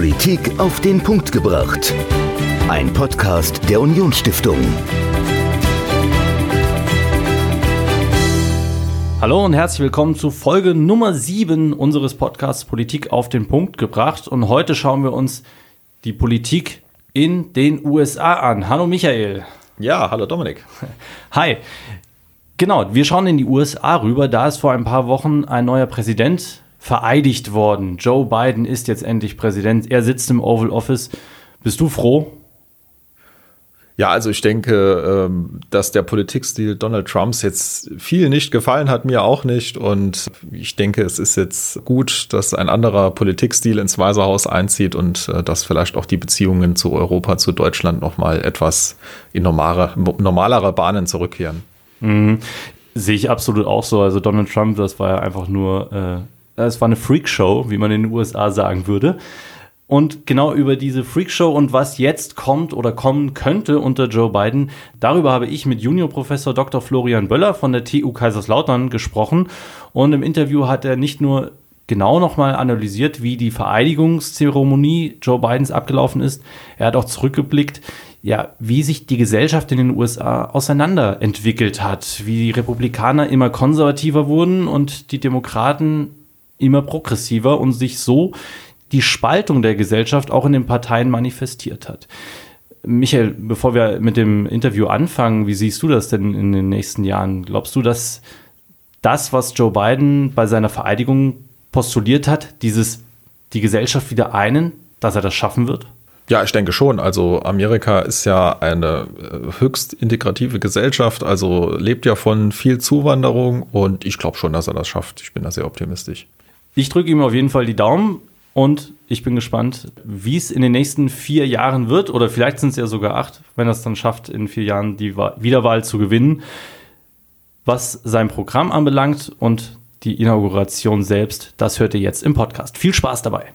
Politik auf den Punkt gebracht. Ein Podcast der Unionsstiftung. Hallo und herzlich willkommen zu Folge Nummer 7 unseres Podcasts Politik auf den Punkt gebracht. Und heute schauen wir uns die Politik in den USA an. Hallo Michael. Ja, hallo Dominik. Hi. Genau, wir schauen in die USA rüber. Da ist vor ein paar Wochen ein neuer Präsident vereidigt worden. Joe Biden ist jetzt endlich Präsident. Er sitzt im Oval Office. Bist du froh? Ja, also ich denke, ähm, dass der Politikstil Donald Trumps jetzt viel nicht gefallen hat, mir auch nicht. Und ich denke, es ist jetzt gut, dass ein anderer Politikstil ins Weiße Haus einzieht und äh, dass vielleicht auch die Beziehungen zu Europa, zu Deutschland nochmal etwas in normale, normalere Bahnen zurückkehren. Mhm. Sehe ich absolut auch so. Also Donald Trump, das war ja einfach nur äh es war eine Freakshow, wie man in den USA sagen würde. Und genau über diese Freakshow und was jetzt kommt oder kommen könnte unter Joe Biden, darüber habe ich mit Juniorprofessor Dr. Florian Böller von der TU Kaiserslautern gesprochen. Und im Interview hat er nicht nur genau nochmal analysiert, wie die Vereidigungszeremonie Joe Bidens abgelaufen ist, er hat auch zurückgeblickt, ja, wie sich die Gesellschaft in den USA auseinanderentwickelt hat, wie die Republikaner immer konservativer wurden und die Demokraten immer progressiver und sich so die Spaltung der Gesellschaft auch in den Parteien manifestiert hat. Michael, bevor wir mit dem Interview anfangen, wie siehst du das denn in den nächsten Jahren? Glaubst du, dass das, was Joe Biden bei seiner Vereidigung postuliert hat, dieses die Gesellschaft wieder einen, dass er das schaffen wird? Ja, ich denke schon. Also Amerika ist ja eine äh, höchst integrative Gesellschaft, also lebt ja von viel Zuwanderung und ich glaube schon, dass er das schafft. Ich bin da sehr optimistisch. Ich drücke ihm auf jeden Fall die Daumen und ich bin gespannt, wie es in den nächsten vier Jahren wird, oder vielleicht sind es ja sogar acht, wenn er es dann schafft, in vier Jahren die Wiederwahl zu gewinnen. Was sein Programm anbelangt und die Inauguration selbst, das hört ihr jetzt im Podcast. Viel Spaß dabei!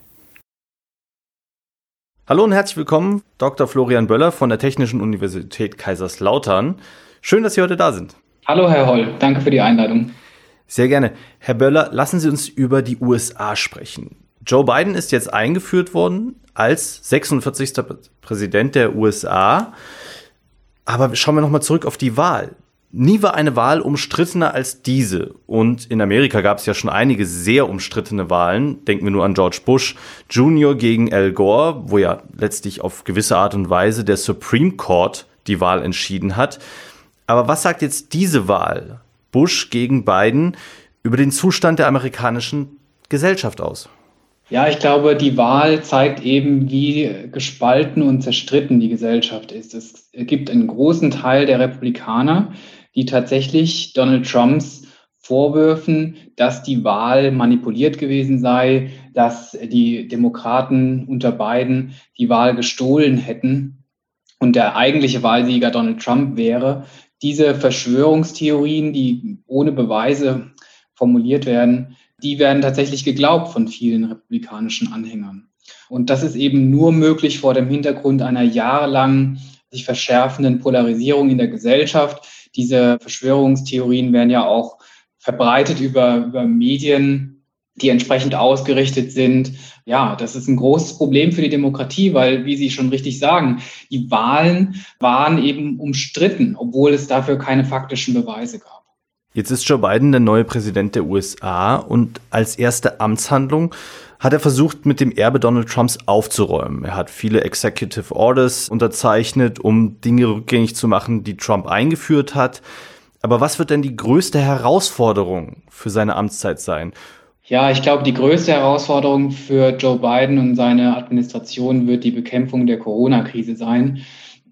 Hallo und herzlich willkommen, Dr. Florian Böller von der Technischen Universität Kaiserslautern. Schön, dass Sie heute da sind. Hallo, Herr Holl. Danke für die Einladung. Sehr gerne. Herr Böller, lassen Sie uns über die USA sprechen. Joe Biden ist jetzt eingeführt worden als 46. Präsident der USA. Aber schauen wir nochmal zurück auf die Wahl. Nie war eine Wahl umstrittener als diese. Und in Amerika gab es ja schon einige sehr umstrittene Wahlen. Denken wir nur an George Bush Jr. gegen Al Gore, wo ja letztlich auf gewisse Art und Weise der Supreme Court die Wahl entschieden hat. Aber was sagt jetzt diese Wahl Bush gegen Biden über den Zustand der amerikanischen Gesellschaft aus? Ja, ich glaube, die Wahl zeigt eben, wie gespalten und zerstritten die Gesellschaft ist. Es gibt einen großen Teil der Republikaner, die tatsächlich Donald Trumps vorwürfen, dass die Wahl manipuliert gewesen sei, dass die Demokraten unter Biden die Wahl gestohlen hätten und der eigentliche Wahlsieger Donald Trump wäre diese Verschwörungstheorien, die ohne Beweise formuliert werden, die werden tatsächlich geglaubt von vielen republikanischen Anhängern. Und das ist eben nur möglich vor dem Hintergrund einer jahrelang sich verschärfenden Polarisierung in der Gesellschaft. Diese Verschwörungstheorien werden ja auch verbreitet über, über Medien, die entsprechend ausgerichtet sind. Ja, das ist ein großes Problem für die Demokratie, weil, wie Sie schon richtig sagen, die Wahlen waren eben umstritten, obwohl es dafür keine faktischen Beweise gab. Jetzt ist Joe Biden der neue Präsident der USA und als erste Amtshandlung hat er versucht, mit dem Erbe Donald Trumps aufzuräumen. Er hat viele Executive Orders unterzeichnet, um Dinge rückgängig zu machen, die Trump eingeführt hat. Aber was wird denn die größte Herausforderung für seine Amtszeit sein? Ja, ich glaube, die größte Herausforderung für Joe Biden und seine Administration wird die Bekämpfung der Corona-Krise sein.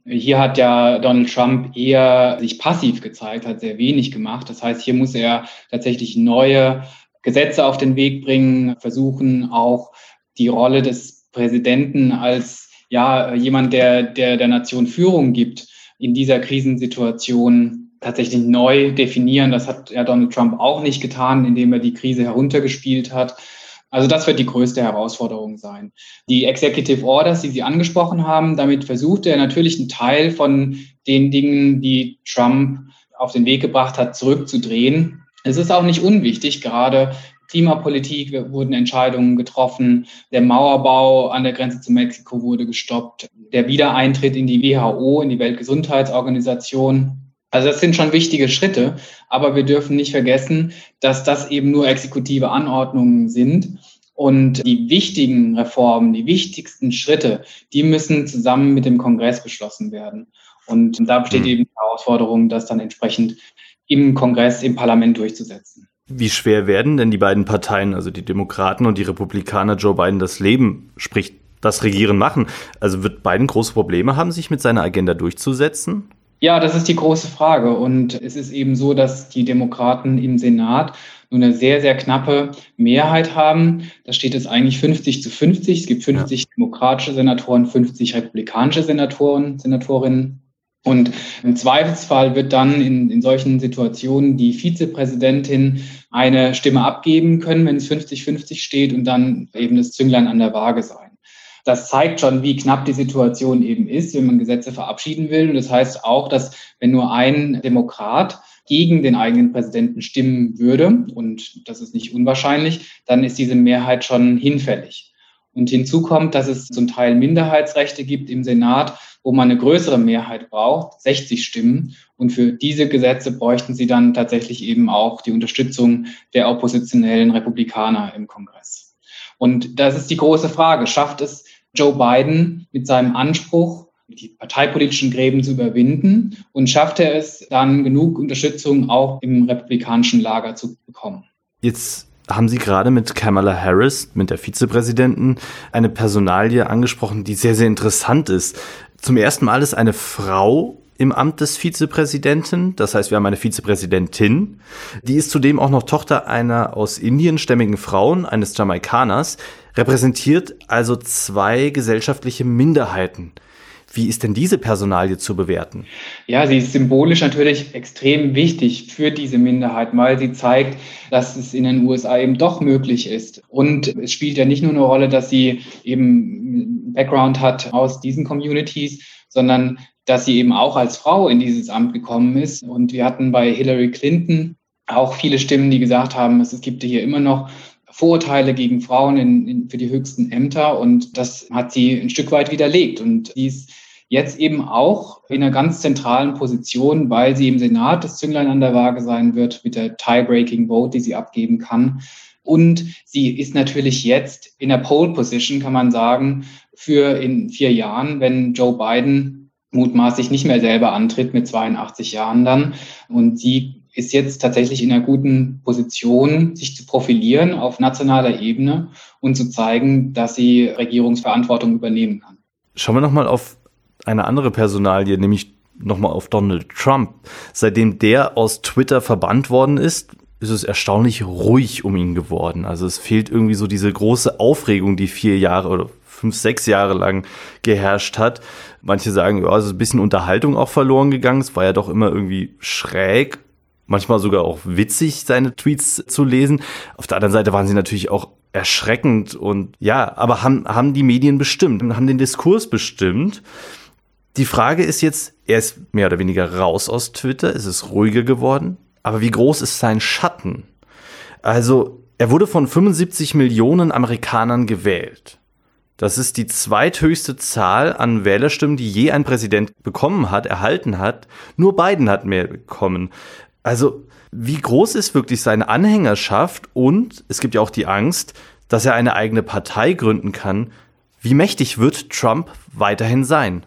Hier hat ja Donald Trump eher sich passiv gezeigt, hat sehr wenig gemacht. Das heißt, hier muss er tatsächlich neue Gesetze auf den Weg bringen, versuchen auch die Rolle des Präsidenten als ja jemand, der der, der Nation Führung gibt, in dieser Krisensituation tatsächlich neu definieren. Das hat ja Donald Trump auch nicht getan, indem er die Krise heruntergespielt hat. Also das wird die größte Herausforderung sein. Die Executive Orders, die Sie angesprochen haben, damit versucht er natürlich einen Teil von den Dingen, die Trump auf den Weg gebracht hat, zurückzudrehen. Es ist auch nicht unwichtig, gerade Klimapolitik wurden Entscheidungen getroffen, der Mauerbau an der Grenze zu Mexiko wurde gestoppt, der Wiedereintritt in die WHO, in die Weltgesundheitsorganisation. Also das sind schon wichtige Schritte, aber wir dürfen nicht vergessen, dass das eben nur exekutive Anordnungen sind. Und die wichtigen Reformen, die wichtigsten Schritte, die müssen zusammen mit dem Kongress beschlossen werden. Und da besteht mhm. eben die Herausforderung, das dann entsprechend im Kongress, im Parlament durchzusetzen. Wie schwer werden denn die beiden Parteien, also die Demokraten und die Republikaner, Joe Biden das Leben, sprich das Regieren machen? Also wird Biden große Probleme haben, sich mit seiner Agenda durchzusetzen? Ja, das ist die große Frage. Und es ist eben so, dass die Demokraten im Senat nur eine sehr, sehr knappe Mehrheit haben. Da steht es eigentlich 50 zu 50. Es gibt 50 ja. demokratische Senatoren, 50 republikanische Senatoren, Senatorinnen. Und im Zweifelsfall wird dann in, in solchen Situationen die Vizepräsidentin eine Stimme abgeben können, wenn es 50-50 steht und dann eben das Zünglein an der Waage sein. Das zeigt schon, wie knapp die Situation eben ist, wenn man Gesetze verabschieden will. Und das heißt auch, dass wenn nur ein Demokrat gegen den eigenen Präsidenten stimmen würde, und das ist nicht unwahrscheinlich, dann ist diese Mehrheit schon hinfällig. Und hinzu kommt, dass es zum Teil Minderheitsrechte gibt im Senat, wo man eine größere Mehrheit braucht, 60 Stimmen. Und für diese Gesetze bräuchten sie dann tatsächlich eben auch die Unterstützung der oppositionellen Republikaner im Kongress. Und das ist die große Frage. Schafft es Joe Biden mit seinem Anspruch, die parteipolitischen Gräben zu überwinden? Und schafft er es dann genug Unterstützung auch im republikanischen Lager zu bekommen? Jetzt haben Sie gerade mit Kamala Harris, mit der Vizepräsidentin, eine Personalie angesprochen, die sehr, sehr interessant ist. Zum ersten Mal ist eine Frau im Amt des Vizepräsidenten. Das heißt, wir haben eine Vizepräsidentin. Die ist zudem auch noch Tochter einer aus Indien stämmigen Frauen, eines Jamaikaners, repräsentiert also zwei gesellschaftliche Minderheiten. Wie ist denn diese Personalie zu bewerten? Ja, sie ist symbolisch natürlich extrem wichtig für diese Minderheit, weil sie zeigt, dass es in den USA eben doch möglich ist. Und es spielt ja nicht nur eine Rolle, dass sie eben Background hat aus diesen Communities, sondern dass sie eben auch als Frau in dieses Amt gekommen ist. Und wir hatten bei Hillary Clinton auch viele Stimmen, die gesagt haben, es gibt hier immer noch Vorurteile gegen Frauen in, in, für die höchsten Ämter und das hat sie ein Stück weit widerlegt und sie ist jetzt eben auch in einer ganz zentralen Position, weil sie im Senat das Zünglein an der Waage sein wird mit der Tie-Breaking Vote, die sie abgeben kann. Und sie ist natürlich jetzt in der Pole Position, kann man sagen, für in vier Jahren, wenn Joe Biden mutmaßlich nicht mehr selber antritt mit 82 Jahren dann. Und sie ist jetzt tatsächlich in einer guten Position, sich zu profilieren auf nationaler Ebene und zu zeigen, dass sie Regierungsverantwortung übernehmen kann. Schauen wir nochmal auf eine andere Personalie, nämlich nochmal auf Donald Trump. Seitdem der aus Twitter verbannt worden ist, ist es erstaunlich ruhig um ihn geworden. Also es fehlt irgendwie so diese große Aufregung, die vier Jahre oder fünf, sechs Jahre lang geherrscht hat. Manche sagen, ja, es ist ein bisschen Unterhaltung auch verloren gegangen. Es war ja doch immer irgendwie schräg manchmal sogar auch witzig, seine Tweets zu lesen. Auf der anderen Seite waren sie natürlich auch erschreckend und ja, aber haben, haben die Medien bestimmt, haben den Diskurs bestimmt. Die Frage ist jetzt, er ist mehr oder weniger raus aus Twitter, es ist ruhiger geworden, aber wie groß ist sein Schatten? Also, er wurde von 75 Millionen Amerikanern gewählt. Das ist die zweithöchste Zahl an Wählerstimmen, die je ein Präsident bekommen hat, erhalten hat. Nur Biden hat mehr bekommen. Also, wie groß ist wirklich seine Anhängerschaft? Und es gibt ja auch die Angst, dass er eine eigene Partei gründen kann. Wie mächtig wird Trump weiterhin sein?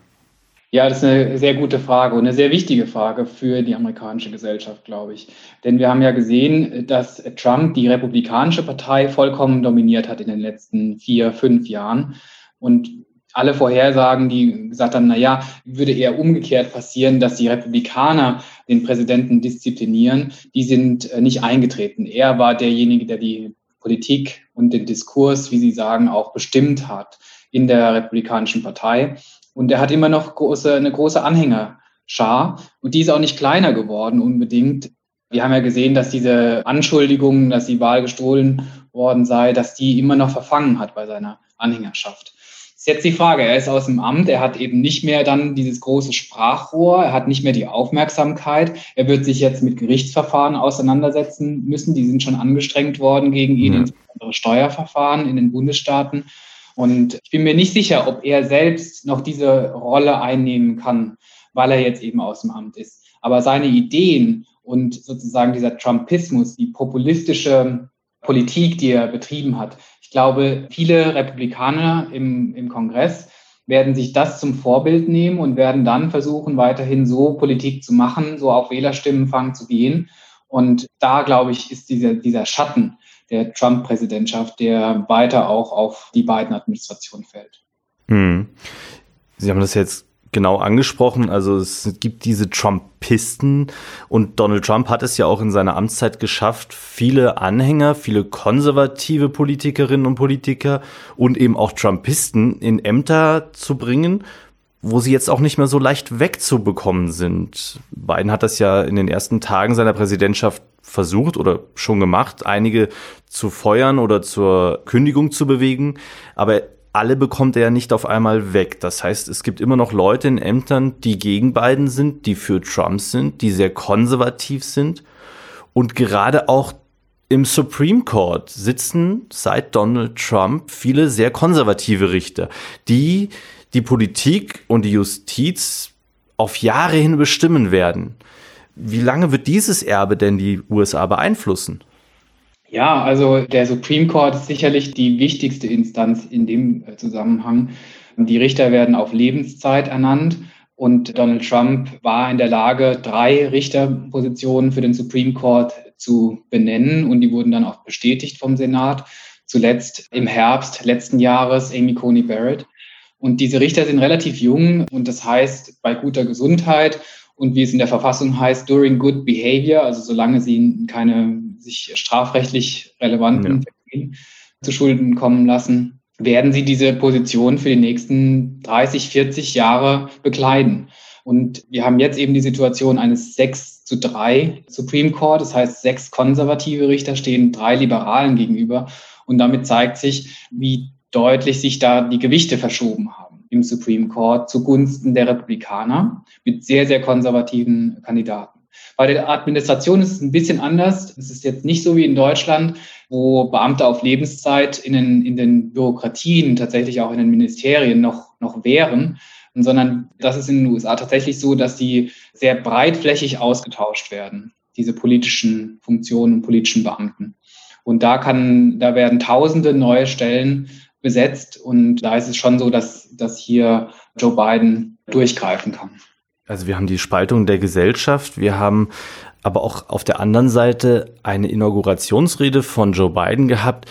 Ja, das ist eine sehr gute Frage und eine sehr wichtige Frage für die amerikanische Gesellschaft, glaube ich. Denn wir haben ja gesehen, dass Trump die Republikanische Partei vollkommen dominiert hat in den letzten vier, fünf Jahren. Und alle Vorhersagen, die gesagt haben, na ja, würde eher umgekehrt passieren, dass die Republikaner den Präsidenten disziplinieren, die sind äh, nicht eingetreten. Er war derjenige, der die Politik und den Diskurs, wie Sie sagen, auch bestimmt hat in der Republikanischen Partei. Und er hat immer noch große, eine große Anhängerschar. Und die ist auch nicht kleiner geworden unbedingt. Wir haben ja gesehen, dass diese Anschuldigungen, dass die Wahl gestohlen worden sei, dass die immer noch verfangen hat bei seiner Anhängerschaft. Ist jetzt die Frage, er ist aus dem Amt, er hat eben nicht mehr dann dieses große Sprachrohr, er hat nicht mehr die Aufmerksamkeit, er wird sich jetzt mit Gerichtsverfahren auseinandersetzen müssen, die sind schon angestrengt worden gegen ihn, ja. insbesondere Steuerverfahren in den Bundesstaaten. Und ich bin mir nicht sicher, ob er selbst noch diese Rolle einnehmen kann, weil er jetzt eben aus dem Amt ist. Aber seine Ideen und sozusagen dieser Trumpismus, die populistische Politik, die er betrieben hat, ich glaube, viele Republikaner im, im Kongress werden sich das zum Vorbild nehmen und werden dann versuchen, weiterhin so Politik zu machen, so auf Wählerstimmenfang zu gehen. Und da, glaube ich, ist dieser, dieser Schatten der Trump-Präsidentschaft, der weiter auch auf die beiden Administrationen fällt. Hm. Sie haben das jetzt genau angesprochen. Also es gibt diese Trumpisten und Donald Trump hat es ja auch in seiner Amtszeit geschafft, viele Anhänger, viele konservative Politikerinnen und Politiker und eben auch Trumpisten in Ämter zu bringen, wo sie jetzt auch nicht mehr so leicht wegzubekommen sind. Biden hat das ja in den ersten Tagen seiner Präsidentschaft versucht oder schon gemacht, einige zu feuern oder zur Kündigung zu bewegen. Aber alle bekommt er ja nicht auf einmal weg. Das heißt, es gibt immer noch Leute in Ämtern, die gegen Biden sind, die für Trump sind, die sehr konservativ sind. Und gerade auch im Supreme Court sitzen seit Donald Trump viele sehr konservative Richter, die die Politik und die Justiz auf Jahre hin bestimmen werden. Wie lange wird dieses Erbe denn die USA beeinflussen? Ja, also der Supreme Court ist sicherlich die wichtigste Instanz in dem äh, Zusammenhang. Die Richter werden auf Lebenszeit ernannt und Donald Trump war in der Lage, drei Richterpositionen für den Supreme Court zu benennen und die wurden dann auch bestätigt vom Senat. Zuletzt im Herbst letzten Jahres Amy Coney Barrett. Und diese Richter sind relativ jung und das heißt bei guter Gesundheit und wie es in der Verfassung heißt, during good behavior, also solange sie keine sich strafrechtlich relevanten ja. zu Schulden kommen lassen, werden sie diese Position für die nächsten 30, 40 Jahre bekleiden. Und wir haben jetzt eben die Situation eines 6 zu 3 Supreme Court, das heißt sechs konservative Richter stehen drei Liberalen gegenüber. Und damit zeigt sich, wie deutlich sich da die Gewichte verschoben haben im Supreme Court zugunsten der Republikaner mit sehr, sehr konservativen Kandidaten. Bei der Administration ist es ein bisschen anders. Es ist jetzt nicht so wie in Deutschland, wo Beamte auf Lebenszeit in den, in den Bürokratien, tatsächlich auch in den Ministerien noch, noch wären, sondern das ist in den USA tatsächlich so, dass die sehr breitflächig ausgetauscht werden, diese politischen Funktionen und politischen Beamten. Und da kann, da werden tausende neue Stellen besetzt. Und da ist es schon so, dass, dass hier Joe Biden durchgreifen kann. Also wir haben die Spaltung der Gesellschaft, wir haben aber auch auf der anderen Seite eine Inaugurationsrede von Joe Biden gehabt,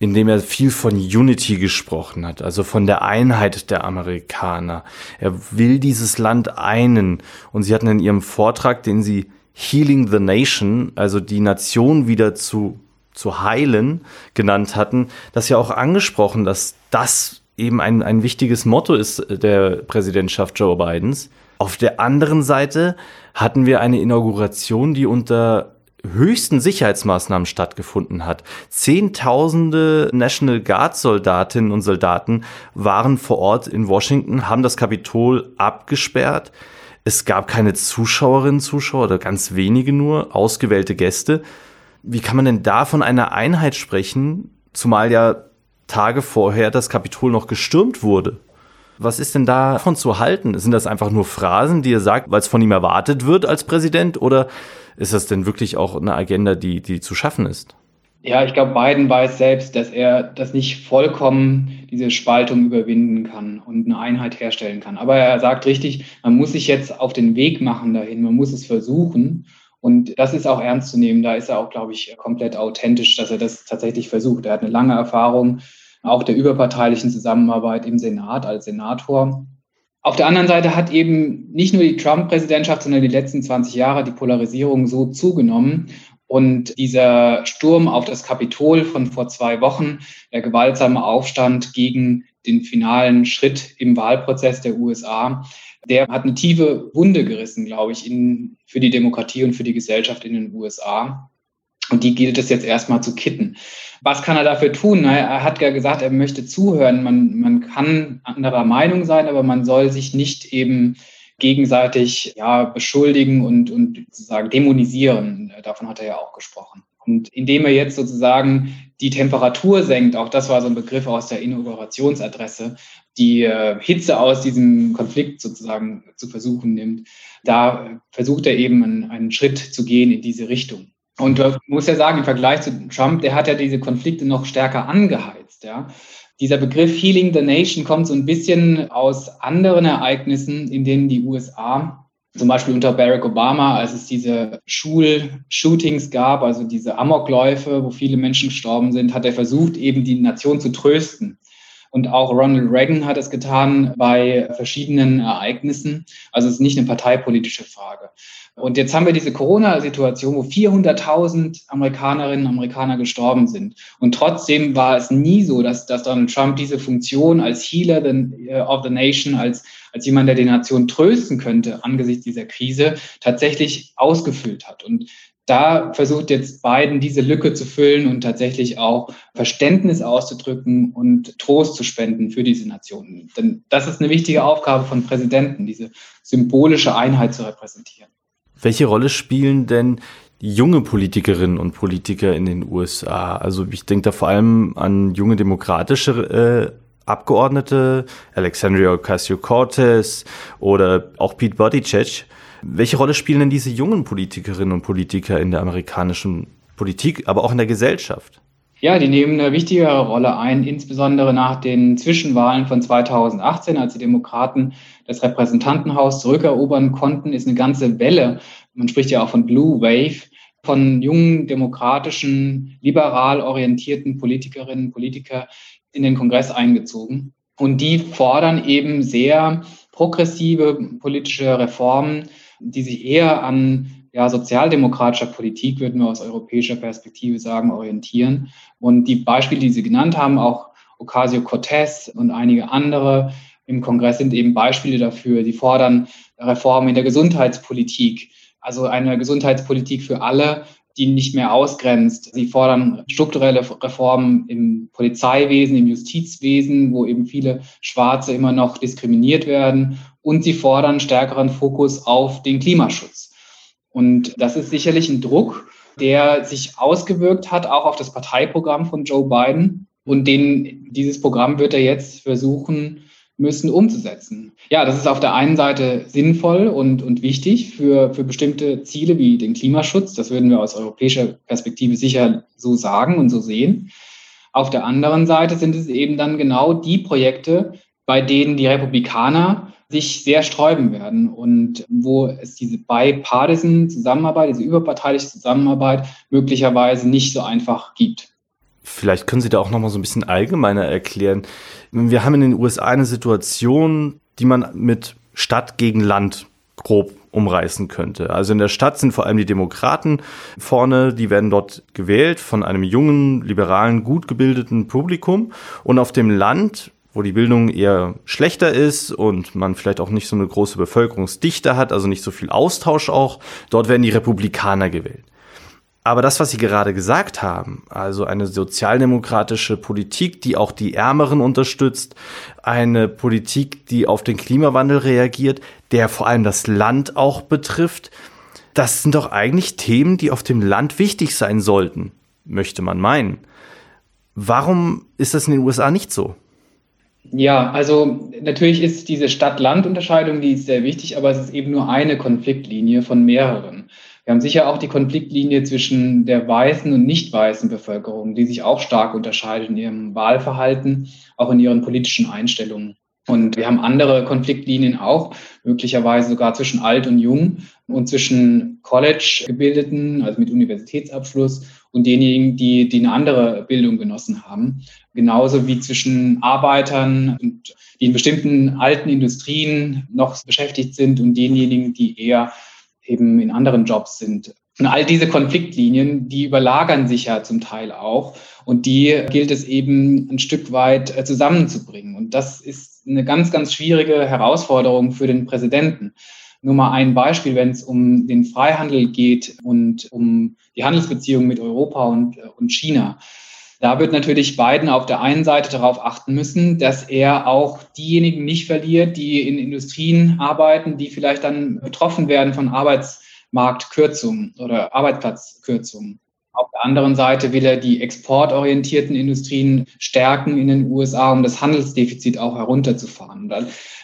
in dem er viel von Unity gesprochen hat, also von der Einheit der Amerikaner. Er will dieses Land einen. Und sie hatten in ihrem Vortrag, den sie Healing the Nation, also die Nation wieder zu zu heilen genannt hatten, das ja auch angesprochen, dass das eben ein, ein wichtiges Motto ist der Präsidentschaft Joe Bidens. Auf der anderen Seite hatten wir eine Inauguration, die unter höchsten Sicherheitsmaßnahmen stattgefunden hat. Zehntausende National Guard Soldatinnen und Soldaten waren vor Ort in Washington, haben das Kapitol abgesperrt. Es gab keine Zuschauerinnen, Zuschauer oder ganz wenige nur, ausgewählte Gäste. Wie kann man denn da von einer Einheit sprechen, zumal ja Tage vorher das Kapitol noch gestürmt wurde? Was ist denn davon zu halten? Sind das einfach nur Phrasen, die er sagt, weil es von ihm erwartet wird als Präsident? Oder ist das denn wirklich auch eine Agenda, die, die zu schaffen ist? Ja, ich glaube, Biden weiß selbst, dass er das nicht vollkommen diese Spaltung überwinden kann und eine Einheit herstellen kann. Aber er sagt richtig, man muss sich jetzt auf den Weg machen dahin, man muss es versuchen. Und das ist auch ernst zu nehmen. Da ist er auch, glaube ich, komplett authentisch, dass er das tatsächlich versucht. Er hat eine lange Erfahrung auch der überparteilichen Zusammenarbeit im Senat als Senator. Auf der anderen Seite hat eben nicht nur die Trump-Präsidentschaft, sondern die letzten 20 Jahre die Polarisierung so zugenommen. Und dieser Sturm auf das Kapitol von vor zwei Wochen, der gewaltsame Aufstand gegen den finalen Schritt im Wahlprozess der USA, der hat eine tiefe Wunde gerissen, glaube ich, in, für die Demokratie und für die Gesellschaft in den USA. Und die gilt es jetzt erstmal zu kitten. Was kann er dafür tun? Er hat ja gesagt, er möchte zuhören. Man, man kann anderer Meinung sein, aber man soll sich nicht eben gegenseitig ja, beschuldigen und, und sozusagen dämonisieren. Davon hat er ja auch gesprochen. Und indem er jetzt sozusagen die Temperatur senkt, auch das war so ein Begriff aus der Inaugurationsadresse, die äh, Hitze aus diesem Konflikt sozusagen zu versuchen nimmt, da versucht er eben einen, einen Schritt zu gehen in diese Richtung. Und man muss ja sagen, im Vergleich zu Trump, der hat ja diese Konflikte noch stärker angeheizt. Ja. Dieser Begriff Healing the Nation kommt so ein bisschen aus anderen Ereignissen, in denen die USA, zum Beispiel unter Barack Obama, als es diese Schulshootings gab, also diese Amokläufe, wo viele Menschen gestorben sind, hat er versucht, eben die Nation zu trösten. Und auch Ronald Reagan hat es getan bei verschiedenen Ereignissen. Also es ist nicht eine parteipolitische Frage. Und jetzt haben wir diese Corona-Situation, wo 400.000 Amerikanerinnen und Amerikaner gestorben sind. Und trotzdem war es nie so, dass, dass Donald Trump diese Funktion als Healer äh, of the Nation, als, als jemand, der die Nation trösten könnte angesichts dieser Krise, tatsächlich ausgefüllt hat. Und da versucht jetzt Biden diese Lücke zu füllen und tatsächlich auch Verständnis auszudrücken und Trost zu spenden für diese Nationen. Denn das ist eine wichtige Aufgabe von Präsidenten, diese symbolische Einheit zu repräsentieren. Welche Rolle spielen denn junge Politikerinnen und Politiker in den USA? Also ich denke da vor allem an junge demokratische äh, Abgeordnete, Alexandria Ocasio-Cortez oder auch Pete Buttigieg. Welche Rolle spielen denn diese jungen Politikerinnen und Politiker in der amerikanischen Politik, aber auch in der Gesellschaft? Ja, die nehmen eine wichtigere Rolle ein, insbesondere nach den Zwischenwahlen von 2018, als die Demokraten das Repräsentantenhaus zurückerobern konnten, ist eine ganze Welle, man spricht ja auch von Blue Wave, von jungen, demokratischen, liberal orientierten Politikerinnen und Politiker in den Kongress eingezogen. Und die fordern eben sehr progressive politische Reformen, die sich eher an ja, sozialdemokratischer Politik, würden wir aus europäischer Perspektive sagen, orientieren. Und die Beispiele, die Sie genannt haben, auch Ocasio-Cortez und einige andere im Kongress sind eben Beispiele dafür. Sie fordern Reformen in der Gesundheitspolitik, also eine Gesundheitspolitik für alle, die nicht mehr ausgrenzt. Sie fordern strukturelle Reformen im Polizeiwesen, im Justizwesen, wo eben viele Schwarze immer noch diskriminiert werden. Und sie fordern stärkeren Fokus auf den Klimaschutz. Und das ist sicherlich ein Druck, der sich ausgewirkt hat, auch auf das Parteiprogramm von Joe Biden. Und den, dieses Programm wird er jetzt versuchen müssen umzusetzen. Ja, das ist auf der einen Seite sinnvoll und, und wichtig für, für bestimmte Ziele wie den Klimaschutz. Das würden wir aus europäischer Perspektive sicher so sagen und so sehen. Auf der anderen Seite sind es eben dann genau die Projekte, bei denen die Republikaner sich sehr sträuben werden und wo es diese bipartisan Zusammenarbeit, diese überparteiliche Zusammenarbeit möglicherweise nicht so einfach gibt. Vielleicht können Sie da auch noch mal so ein bisschen allgemeiner erklären. Wir haben in den USA eine Situation, die man mit Stadt gegen Land grob umreißen könnte. Also in der Stadt sind vor allem die Demokraten vorne, die werden dort gewählt von einem jungen, liberalen, gut gebildeten Publikum. Und auf dem Land wo die Bildung eher schlechter ist und man vielleicht auch nicht so eine große Bevölkerungsdichte hat, also nicht so viel Austausch auch, dort werden die Republikaner gewählt. Aber das, was Sie gerade gesagt haben, also eine sozialdemokratische Politik, die auch die Ärmeren unterstützt, eine Politik, die auf den Klimawandel reagiert, der vor allem das Land auch betrifft, das sind doch eigentlich Themen, die auf dem Land wichtig sein sollten, möchte man meinen. Warum ist das in den USA nicht so? Ja, also natürlich ist diese Stadt-Land-Unterscheidung, die ist sehr wichtig, aber es ist eben nur eine Konfliktlinie von mehreren. Wir haben sicher auch die Konfliktlinie zwischen der weißen und nicht weißen Bevölkerung, die sich auch stark unterscheidet in ihrem Wahlverhalten, auch in ihren politischen Einstellungen. Und wir haben andere Konfliktlinien auch, möglicherweise sogar zwischen alt und jung und zwischen College-Gebildeten, also mit Universitätsabschluss, und denjenigen, die, die eine andere Bildung genossen haben. Genauso wie zwischen Arbeitern, und, die in bestimmten alten Industrien noch beschäftigt sind und denjenigen, die eher eben in anderen Jobs sind. Und all diese Konfliktlinien, die überlagern sich ja zum Teil auch. Und die gilt es eben ein Stück weit äh, zusammenzubringen. Und das ist eine ganz, ganz schwierige Herausforderung für den Präsidenten. nur mal ein Beispiel, wenn es um den Freihandel geht und um die Handelsbeziehungen mit Europa und, und China. Da wird natürlich Biden auf der einen Seite darauf achten müssen, dass er auch diejenigen nicht verliert, die in Industrien arbeiten, die vielleicht dann betroffen werden von Arbeitsmarktkürzungen oder Arbeitsplatzkürzungen. Auf der anderen Seite will er die exportorientierten Industrien stärken in den USA, um das Handelsdefizit auch herunterzufahren.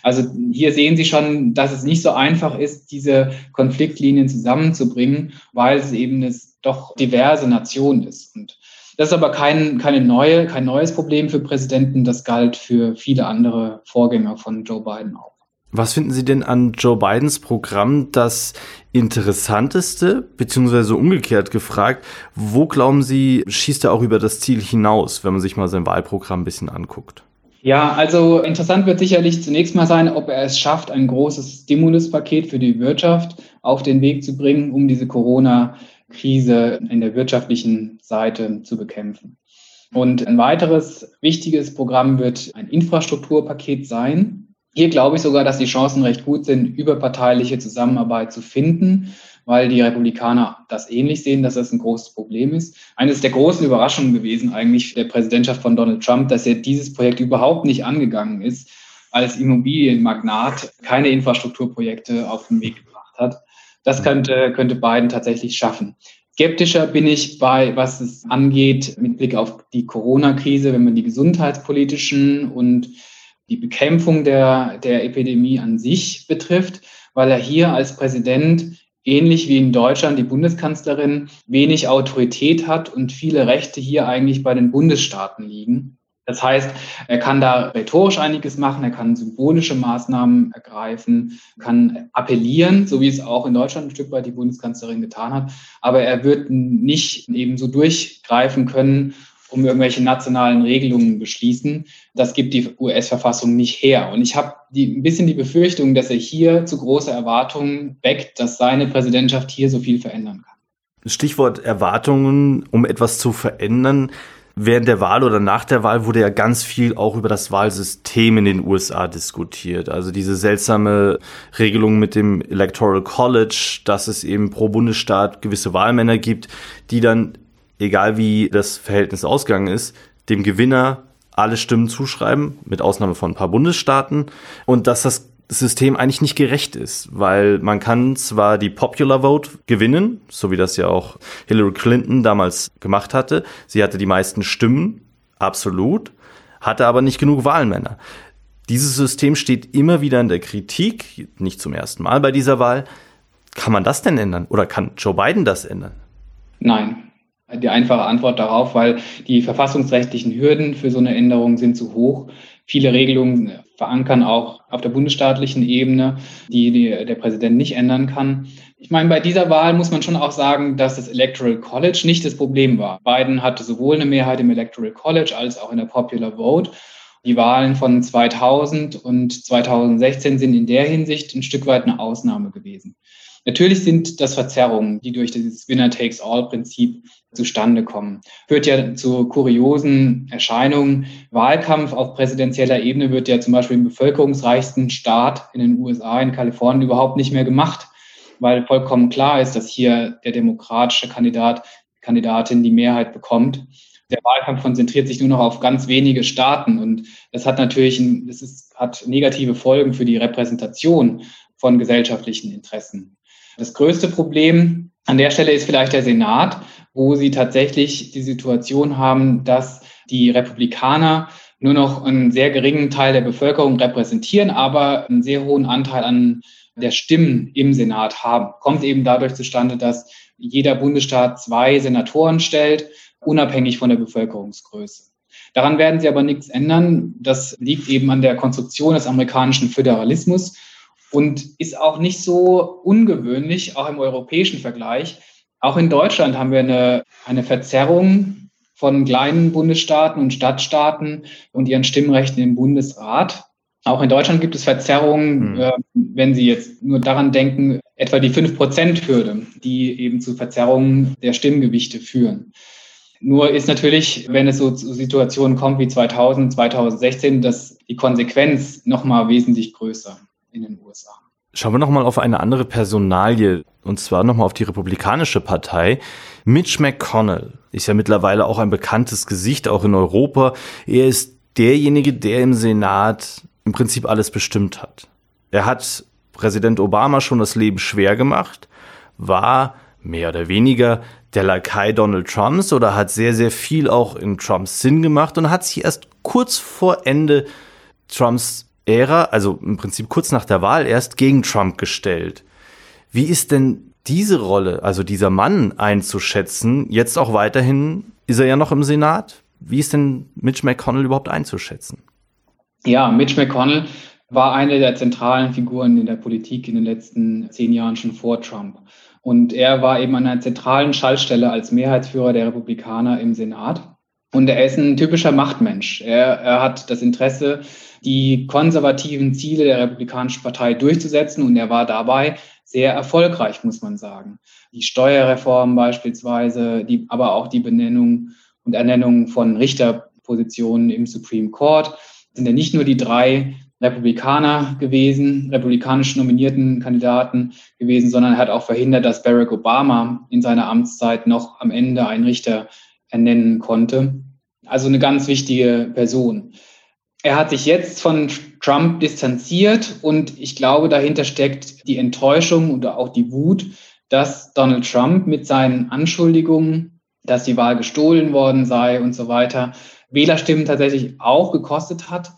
Also hier sehen Sie schon, dass es nicht so einfach ist, diese Konfliktlinien zusammenzubringen, weil es eben eine doch diverse Nation ist. Und das ist aber kein, keine neue, kein neues Problem für Präsidenten. Das galt für viele andere Vorgänger von Joe Biden auch. Was finden Sie denn an Joe Bidens Programm das interessanteste, beziehungsweise umgekehrt gefragt, wo glauben Sie, schießt er auch über das Ziel hinaus, wenn man sich mal sein Wahlprogramm ein bisschen anguckt? Ja, also interessant wird sicherlich zunächst mal sein, ob er es schafft, ein großes Stimuluspaket für die Wirtschaft auf den Weg zu bringen, um diese Corona-Krise in der wirtschaftlichen Seite zu bekämpfen. Und ein weiteres wichtiges Programm wird ein Infrastrukturpaket sein, hier glaube ich sogar, dass die Chancen recht gut sind, überparteiliche Zusammenarbeit zu finden, weil die Republikaner das ähnlich sehen, dass das ein großes Problem ist. Eines der großen Überraschungen gewesen eigentlich der Präsidentschaft von Donald Trump, dass er dieses Projekt überhaupt nicht angegangen ist, als Immobilienmagnat keine Infrastrukturprojekte auf den Weg gebracht hat. Das könnte, könnte Biden tatsächlich schaffen. Skeptischer bin ich bei, was es angeht, mit Blick auf die Corona-Krise, wenn man die gesundheitspolitischen und die Bekämpfung der, der Epidemie an sich betrifft, weil er hier als Präsident ähnlich wie in Deutschland die Bundeskanzlerin wenig Autorität hat und viele Rechte hier eigentlich bei den Bundesstaaten liegen. Das heißt, er kann da rhetorisch einiges machen, er kann symbolische Maßnahmen ergreifen, kann appellieren, so wie es auch in Deutschland ein Stück weit die Bundeskanzlerin getan hat. Aber er wird nicht eben so durchgreifen können um irgendwelche nationalen Regelungen beschließen. Das gibt die US-Verfassung nicht her. Und ich habe ein bisschen die Befürchtung, dass er hier zu große Erwartungen weckt, dass seine Präsidentschaft hier so viel verändern kann. Stichwort Erwartungen, um etwas zu verändern. Während der Wahl oder nach der Wahl wurde ja ganz viel auch über das Wahlsystem in den USA diskutiert. Also diese seltsame Regelung mit dem Electoral College, dass es eben pro Bundesstaat gewisse Wahlmänner gibt, die dann egal wie das Verhältnis ausgegangen ist, dem Gewinner alle Stimmen zuschreiben, mit Ausnahme von ein paar Bundesstaaten, und dass das System eigentlich nicht gerecht ist, weil man kann zwar die Popular Vote gewinnen, so wie das ja auch Hillary Clinton damals gemacht hatte. Sie hatte die meisten Stimmen, absolut, hatte aber nicht genug Wahlmänner. Dieses System steht immer wieder in der Kritik, nicht zum ersten Mal bei dieser Wahl. Kann man das denn ändern? Oder kann Joe Biden das ändern? Nein, die einfache Antwort darauf, weil die verfassungsrechtlichen Hürden für so eine Änderung sind zu hoch. Viele Regelungen verankern auch auf der bundesstaatlichen Ebene, die, die der Präsident nicht ändern kann. Ich meine, bei dieser Wahl muss man schon auch sagen, dass das Electoral College nicht das Problem war. Biden hatte sowohl eine Mehrheit im Electoral College als auch in der Popular Vote. Die Wahlen von 2000 und 2016 sind in der Hinsicht ein Stück weit eine Ausnahme gewesen. Natürlich sind das Verzerrungen, die durch dieses Winner-Takes-All-Prinzip zustande kommen. Führt ja zu kuriosen Erscheinungen. Wahlkampf auf präsidentieller Ebene wird ja zum Beispiel im bevölkerungsreichsten Staat in den USA, in Kalifornien, überhaupt nicht mehr gemacht, weil vollkommen klar ist, dass hier der demokratische Kandidat, Kandidatin die Mehrheit bekommt. Der Wahlkampf konzentriert sich nur noch auf ganz wenige Staaten und das hat natürlich, das ist, hat negative Folgen für die Repräsentation von gesellschaftlichen Interessen. Das größte Problem an der Stelle ist vielleicht der Senat, wo sie tatsächlich die Situation haben, dass die Republikaner nur noch einen sehr geringen Teil der Bevölkerung repräsentieren, aber einen sehr hohen Anteil an der Stimmen im Senat haben. Kommt eben dadurch zustande, dass jeder Bundesstaat zwei Senatoren stellt, unabhängig von der Bevölkerungsgröße. Daran werden sie aber nichts ändern. Das liegt eben an der Konstruktion des amerikanischen Föderalismus und ist auch nicht so ungewöhnlich, auch im europäischen Vergleich. Auch in Deutschland haben wir eine, eine Verzerrung von kleinen Bundesstaaten und Stadtstaaten und ihren Stimmrechten im Bundesrat. Auch in Deutschland gibt es Verzerrungen, mhm. wenn Sie jetzt nur daran denken, etwa die 5-Prozent-Hürde, die eben zu Verzerrungen der Stimmgewichte führen. Nur ist natürlich, wenn es so zu Situationen kommt wie 2000, 2016, dass die Konsequenz nochmal wesentlich größer in den USA. Schauen wir nochmal auf eine andere Personalie, und zwar nochmal auf die Republikanische Partei. Mitch McConnell ist ja mittlerweile auch ein bekanntes Gesicht, auch in Europa. Er ist derjenige, der im Senat im Prinzip alles bestimmt hat. Er hat Präsident Obama schon das Leben schwer gemacht, war mehr oder weniger der Lakai Donald Trumps oder hat sehr, sehr viel auch in Trumps Sinn gemacht und hat sich erst kurz vor Ende Trumps Ära, also im Prinzip kurz nach der Wahl erst gegen Trump gestellt. Wie ist denn diese Rolle, also dieser Mann einzuschätzen? Jetzt auch weiterhin ist er ja noch im Senat. Wie ist denn Mitch McConnell überhaupt einzuschätzen? Ja, Mitch McConnell war eine der zentralen Figuren in der Politik in den letzten zehn Jahren schon vor Trump. Und er war eben an einer zentralen Schaltstelle als Mehrheitsführer der Republikaner im Senat. Und er ist ein typischer Machtmensch. Er, er hat das Interesse, die konservativen Ziele der Republikanischen Partei durchzusetzen. Und er war dabei sehr erfolgreich, muss man sagen. Die Steuerreform beispielsweise, die, aber auch die Benennung und Ernennung von Richterpositionen im Supreme Court sind ja nicht nur die drei Republikaner gewesen, republikanisch nominierten Kandidaten gewesen, sondern er hat auch verhindert, dass Barack Obama in seiner Amtszeit noch am Ende einen Richter ernennen konnte. Also eine ganz wichtige Person. Er hat sich jetzt von Trump distanziert und ich glaube, dahinter steckt die Enttäuschung oder auch die Wut, dass Donald Trump mit seinen Anschuldigungen, dass die Wahl gestohlen worden sei und so weiter, Wählerstimmen tatsächlich auch gekostet hat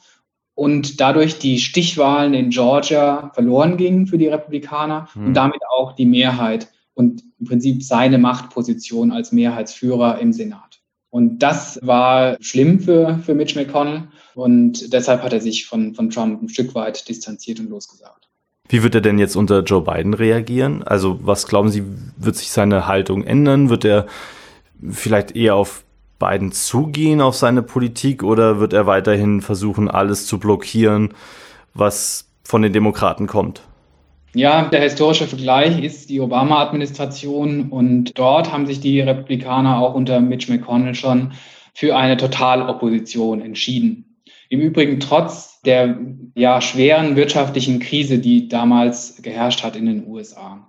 und dadurch die Stichwahlen in Georgia verloren gingen für die Republikaner hm. und damit auch die Mehrheit und im Prinzip seine Machtposition als Mehrheitsführer im Senat. Und das war schlimm für, für Mitch McConnell und deshalb hat er sich von, von Trump ein Stück weit distanziert und losgesagt. Wie wird er denn jetzt unter Joe Biden reagieren? Also was glauben Sie, wird sich seine Haltung ändern? Wird er vielleicht eher auf Biden zugehen auf seine Politik oder wird er weiterhin versuchen, alles zu blockieren, was von den Demokraten kommt? Ja, der historische Vergleich ist die Obama-Administration und dort haben sich die Republikaner auch unter Mitch McConnell schon für eine Totalopposition entschieden. Im Übrigen trotz der ja, schweren wirtschaftlichen Krise, die damals geherrscht hat in den USA.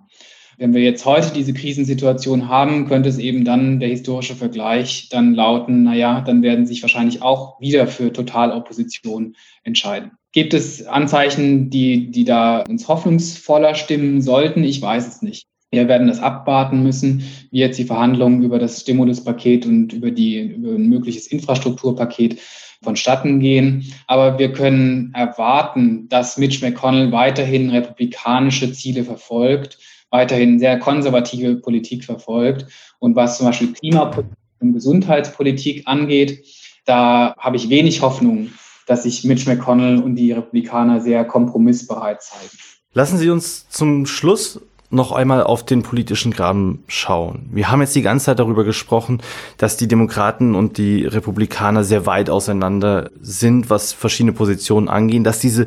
Wenn wir jetzt heute diese Krisensituation haben, könnte es eben dann der historische Vergleich dann lauten, naja, dann werden sich wahrscheinlich auch wieder für Totalopposition entscheiden. Gibt es Anzeichen, die, die da uns hoffnungsvoller stimmen sollten? Ich weiß es nicht. Wir werden das abwarten müssen, wie jetzt die Verhandlungen über das Stimuluspaket und über, die, über ein mögliches Infrastrukturpaket vonstatten gehen. Aber wir können erwarten, dass Mitch McConnell weiterhin republikanische Ziele verfolgt weiterhin sehr konservative Politik verfolgt. Und was zum Beispiel Klimapolitik und Gesundheitspolitik angeht, da habe ich wenig Hoffnung, dass sich Mitch McConnell und die Republikaner sehr kompromissbereit zeigen. Lassen Sie uns zum Schluss noch einmal auf den politischen Graben schauen. Wir haben jetzt die ganze Zeit darüber gesprochen, dass die Demokraten und die Republikaner sehr weit auseinander sind, was verschiedene Positionen angehen, dass diese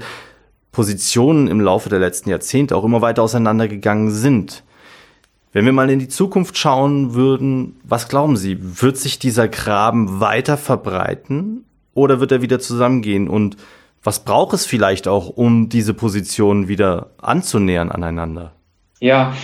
Positionen im Laufe der letzten Jahrzehnte auch immer weiter auseinandergegangen sind. Wenn wir mal in die Zukunft schauen würden, was glauben Sie, wird sich dieser Graben weiter verbreiten oder wird er wieder zusammengehen? Und was braucht es vielleicht auch, um diese Positionen wieder anzunähern aneinander? Ja,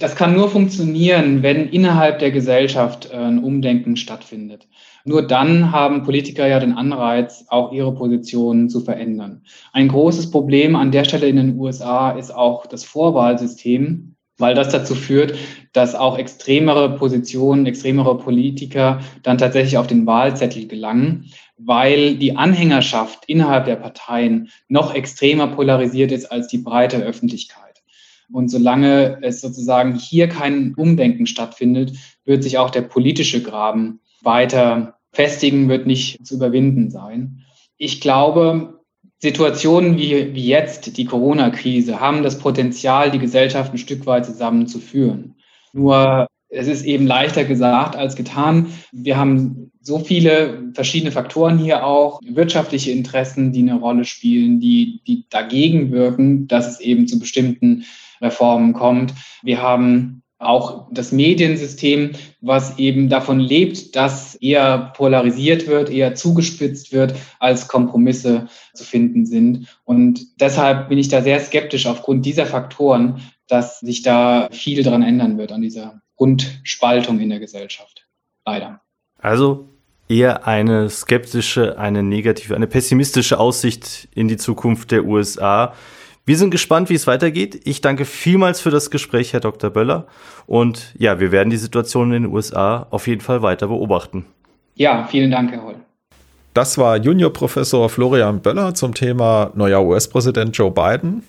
das kann nur funktionieren, wenn innerhalb der Gesellschaft äh, ein Umdenken stattfindet. Nur dann haben Politiker ja den Anreiz, auch ihre Positionen zu verändern. Ein großes Problem an der Stelle in den USA ist auch das Vorwahlsystem, weil das dazu führt, dass auch extremere Positionen, extremere Politiker dann tatsächlich auf den Wahlzettel gelangen, weil die Anhängerschaft innerhalb der Parteien noch extremer polarisiert ist als die breite Öffentlichkeit. Und solange es sozusagen hier kein Umdenken stattfindet, wird sich auch der politische Graben weiter festigen, wird nicht zu überwinden sein. Ich glaube, Situationen wie, wie jetzt, die Corona-Krise, haben das Potenzial, die Gesellschaft ein Stück weit zusammenzuführen. Nur es ist eben leichter gesagt als getan. Wir haben so viele verschiedene Faktoren hier auch, wirtschaftliche Interessen, die eine Rolle spielen, die, die dagegen wirken, dass es eben zu bestimmten Reformen kommt. Wir haben auch das Mediensystem, was eben davon lebt, dass eher polarisiert wird, eher zugespitzt wird, als Kompromisse zu finden sind. Und deshalb bin ich da sehr skeptisch aufgrund dieser Faktoren, dass sich da viel dran ändern wird an dieser Grundspaltung in der Gesellschaft. Leider. Also eher eine skeptische, eine negative, eine pessimistische Aussicht in die Zukunft der USA. Wir sind gespannt, wie es weitergeht. Ich danke vielmals für das Gespräch, Herr Dr. Böller. Und ja, wir werden die Situation in den USA auf jeden Fall weiter beobachten. Ja, vielen Dank, Herr Holl. Das war Juniorprofessor Florian Böller zum Thema neuer US-Präsident Joe Biden.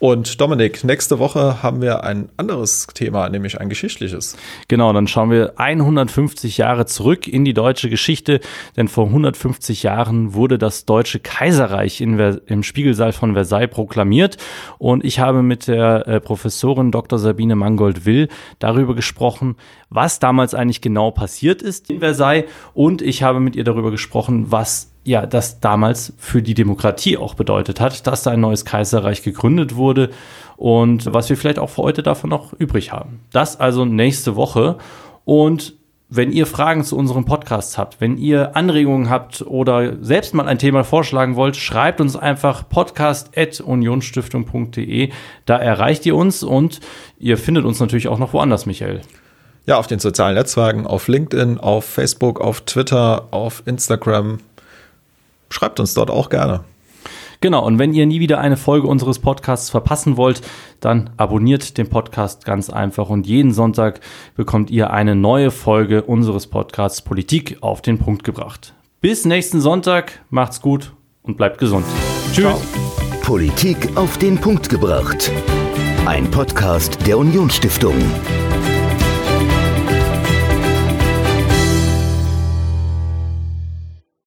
Und Dominik, nächste Woche haben wir ein anderes Thema, nämlich ein geschichtliches. Genau, dann schauen wir 150 Jahre zurück in die deutsche Geschichte, denn vor 150 Jahren wurde das Deutsche Kaiserreich im Spiegelsaal von Versailles proklamiert und ich habe mit der äh, Professorin Dr. Sabine Mangold-Will darüber gesprochen, was damals eigentlich genau passiert ist in Versailles und ich habe mit ihr darüber gesprochen, was ja, das damals für die Demokratie auch bedeutet hat, dass da ein neues Kaiserreich gegründet wurde und was wir vielleicht auch für heute davon noch übrig haben. Das also nächste Woche und wenn ihr Fragen zu unserem Podcast habt, wenn ihr Anregungen habt oder selbst mal ein Thema vorschlagen wollt, schreibt uns einfach podcast.unionsstiftung.de. Da erreicht ihr uns und ihr findet uns natürlich auch noch woanders, Michael. Ja, auf den sozialen Netzwerken, auf LinkedIn, auf Facebook, auf Twitter, auf Instagram, schreibt uns dort auch gerne. Genau, und wenn ihr nie wieder eine Folge unseres Podcasts verpassen wollt, dann abonniert den Podcast ganz einfach und jeden Sonntag bekommt ihr eine neue Folge unseres Podcasts Politik auf den Punkt gebracht. Bis nächsten Sonntag, macht's gut und bleibt gesund. Tschüss. Ciao. Politik auf den Punkt gebracht. Ein Podcast der Unionsstiftung.